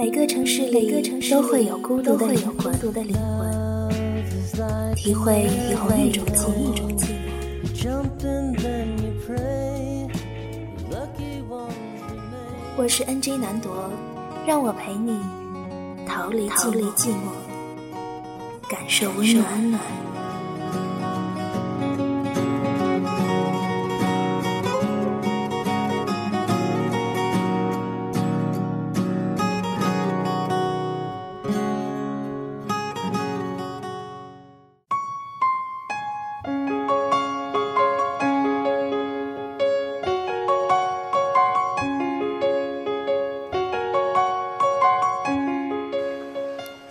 每个城市里都会有孤独的灵魂，体会体会一种寂寞。我是 NJ 南铎，让我陪你逃离寂寞，感受温暖。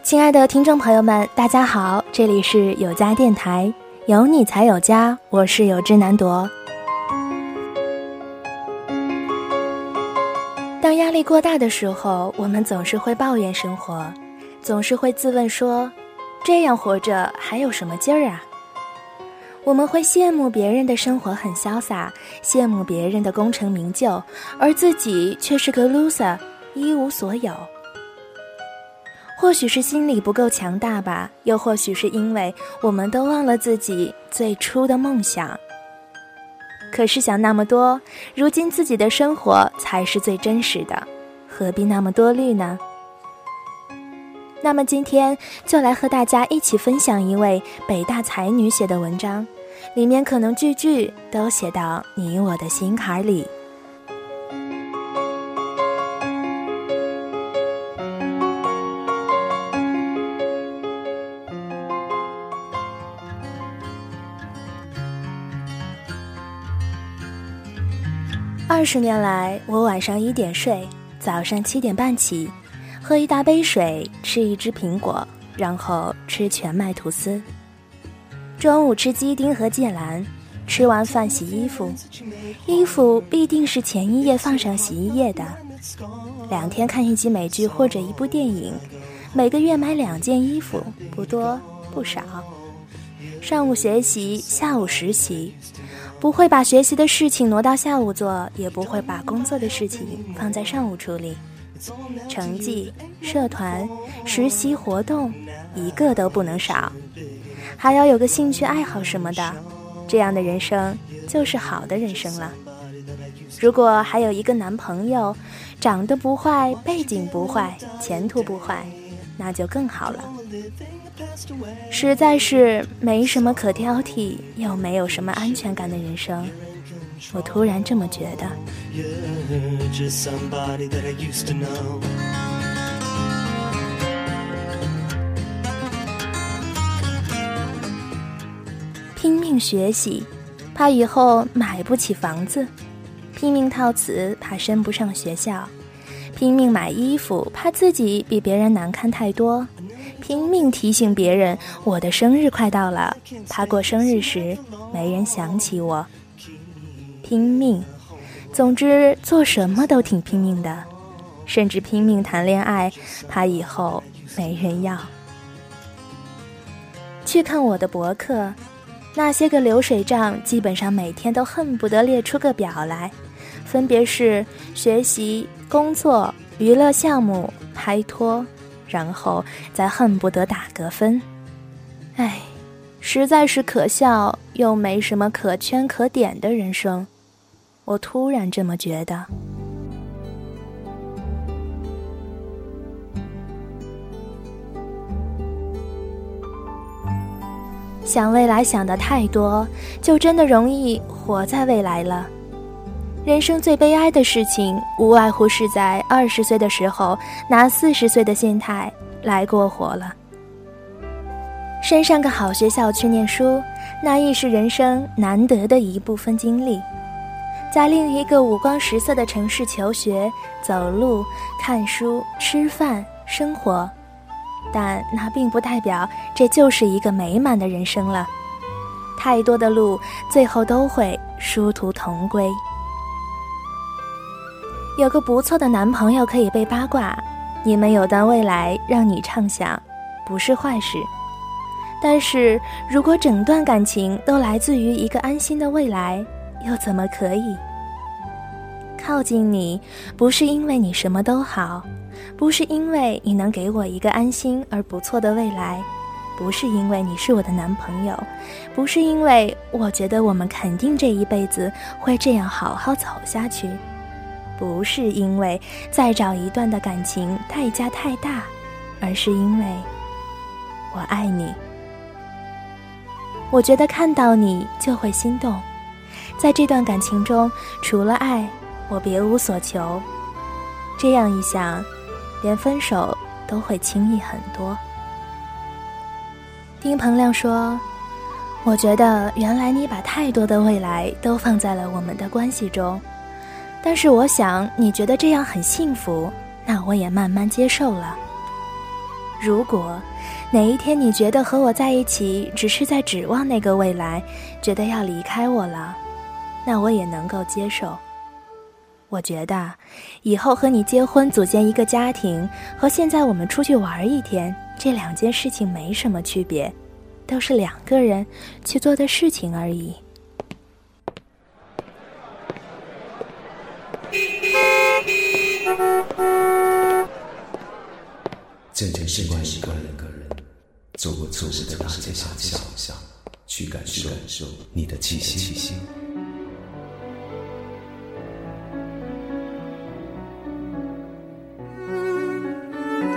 亲爱的听众朋友们，大家好，这里是有家电台，有你才有家，我是有志难夺。当压力过大的时候，我们总是会抱怨生活，总是会自问说：这样活着还有什么劲儿啊？我们会羡慕别人的生活很潇洒，羡慕别人的功成名就，而自己却是个 loser，一无所有。或许是心里不够强大吧，又或许是因为我们都忘了自己最初的梦想。可是想那么多，如今自己的生活才是最真实的，何必那么多虑呢？那么今天就来和大家一起分享一位北大才女写的文章，里面可能句句都写到你我的心坎里。二十年来，我晚上一点睡，早上七点半起，喝一大杯水，吃一只苹果，然后吃全麦吐司。中午吃鸡丁和芥兰，吃完饭洗衣服，衣服必定是前一夜放上洗衣液的。两天看一集美剧或者一部电影，每个月买两件衣服，不多不少。上午学习，下午实习。不会把学习的事情挪到下午做，也不会把工作的事情放在上午处理。成绩、社团、实习活动，一个都不能少。还要有个兴趣爱好什么的，这样的人生就是好的人生了。如果还有一个男朋友，长得不坏，背景不坏，前途不坏，那就更好了。实在是没什么可挑剔，又没有什么安全感的人生，我突然这么觉得。拼命学习，怕以后买不起房子；拼命套词，怕升不上学校；拼命买衣服，怕自己比别人难看太多。拼命提醒别人我的生日快到了，怕过生日时没人想起我。拼命，总之做什么都挺拼命的，甚至拼命谈恋爱，怕以后没人要。去看我的博客，那些个流水账基本上每天都恨不得列出个表来，分别是学习、工作、娱乐项目、拍拖。然后再恨不得打个分，唉，实在是可笑又没什么可圈可点的人生，我突然这么觉得。想未来想的太多，就真的容易活在未来了。人生最悲哀的事情，无外乎是在二十岁的时候拿四十岁的心态来过活了。升上个好学校去念书，那亦是人生难得的一部分经历；在另一个五光十色的城市求学、走路、看书、吃饭、生活，但那并不代表这就是一个美满的人生了。太多的路，最后都会殊途同归。有个不错的男朋友可以被八卦，你们有段未来让你畅想，不是坏事。但是如果整段感情都来自于一个安心的未来，又怎么可以？靠近你，不是因为你什么都好，不是因为你能给我一个安心而不错的未来，不是因为你是我的男朋友，不是因为我觉得我们肯定这一辈子会这样好好走下去，不是因为再找一段的感情代价太大，而是因为我爱你。我觉得看到你就会心动，在这段感情中，除了爱，我别无所求。这样一想，连分手都会轻易很多。丁鹏亮说：“我觉得原来你把太多的未来都放在了我们的关系中，但是我想你觉得这样很幸福，那我也慢慢接受了。如果……”哪一天你觉得和我在一起只是在指望那个未来，觉得要离开我了，那我也能够接受。我觉得，以后和你结婚组建一个家庭，和现在我们出去玩一天，这两件事情没什么区别，都是两个人去做的事情而已。渐渐习惯一个人。走过错误的大街小巷，去感受你的气息。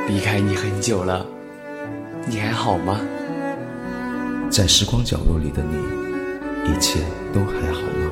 离开你很久了，你还好吗？在时光角落里的你，一切都还好吗？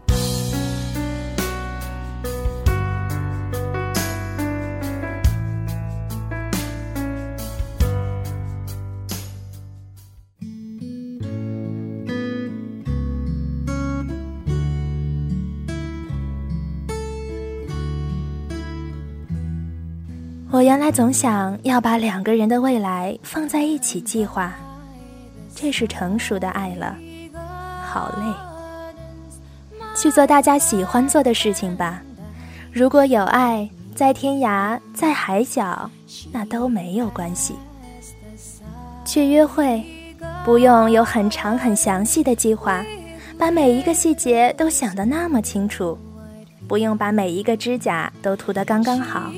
我原来总想要把两个人的未来放在一起计划，这是成熟的爱了。好累，去做大家喜欢做的事情吧。如果有爱，在天涯，在海角，那都没有关系。去约会，不用有很长很详细的计划，把每一个细节都想得那么清楚，不用把每一个指甲都涂得刚刚好。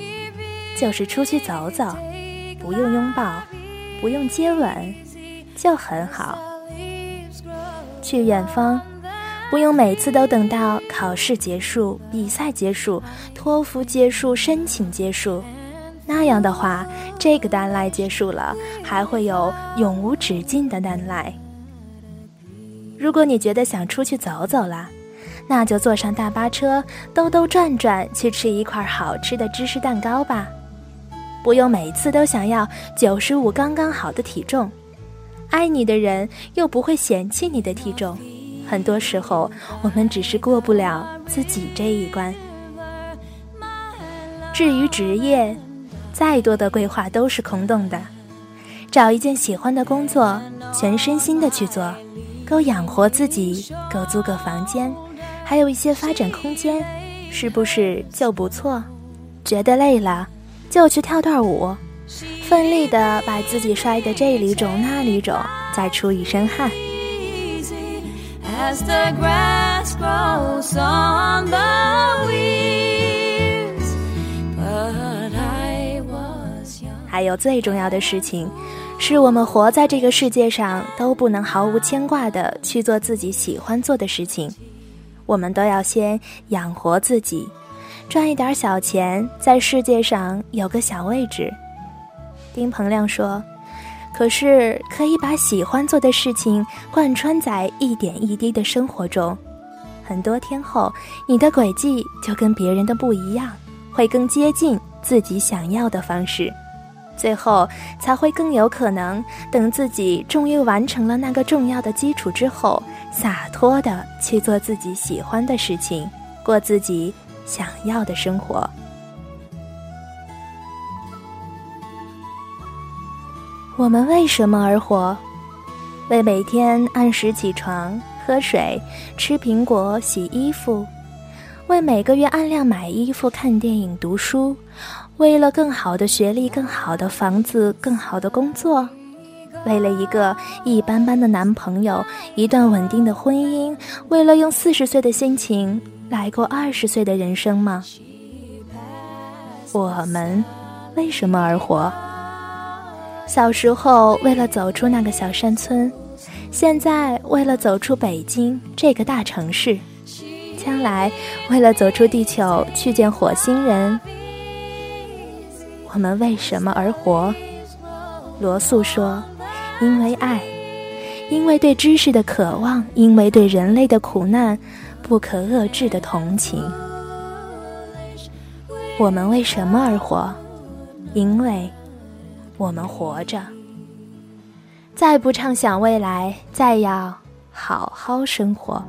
就是出去走走，不用拥抱，不用接吻，就很好。去远方，不用每次都等到考试结束、比赛结束、托福结束、申请结束，那样的话，这个单来结束了，还会有永无止境的单来。如果你觉得想出去走走了，那就坐上大巴车，兜兜转转去吃一块好吃的芝士蛋糕吧。不用每次都想要九十五刚刚好的体重，爱你的人又不会嫌弃你的体重。很多时候，我们只是过不了自己这一关。至于职业，再多的规划都是空洞的。找一件喜欢的工作，全身心的去做，够养活自己，够租个房间，还有一些发展空间，是不是就不错？觉得累了。就去跳段舞，奋力的把自己摔得这里肿那里肿，再出一身汗。还有最重要的事情，是我们活在这个世界上都不能毫无牵挂的去做自己喜欢做的事情，我们都要先养活自己。赚一点小钱，在世界上有个小位置。丁鹏亮说：“可是可以把喜欢做的事情贯穿在一点一滴的生活中，很多天后，你的轨迹就跟别人的不一样，会更接近自己想要的方式，最后才会更有可能等自己终于完成了那个重要的基础之后，洒脱的去做自己喜欢的事情，过自己。”想要的生活。我们为什么而活？为每天按时起床、喝水、吃苹果、洗衣服，为每个月按量买衣服、看电影、读书，为了更好的学历、更好的房子、更好的工作，为了一个一般般的男朋友、一段稳定的婚姻，为了用四十岁的心情来过二十岁的人生吗？我们为什么而活？小时候为了走出那个小山村，现在为了走出北京这个大城市，将来为了走出地球去见火星人，我们为什么而活？罗素说：“因为爱，因为对知识的渴望，因为对人类的苦难不可遏制的同情。”我们为什么而活？因为。我们活着，再不畅想未来，再要好好生活。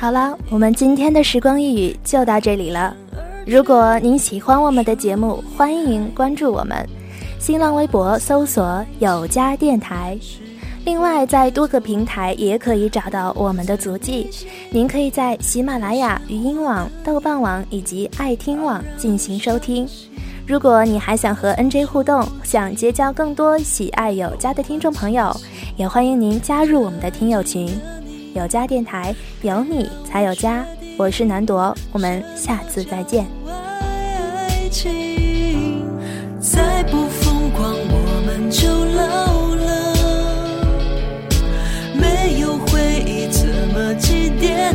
好了，我们今天的时光一语就到这里了。如果您喜欢我们的节目，欢迎关注我们，新浪微博搜索“有家电台”。另外，在多个平台也可以找到我们的足迹。您可以在喜马拉雅、语音网、豆瓣网以及爱听网进行收听。如果你还想和 NJ 互动，想结交更多喜爱有家的听众朋友，也欢迎您加入我们的听友群。有家电台有你才有家。我是南朵我们下次再见。爱情再不疯狂我们就老了。没有回忆怎么祭奠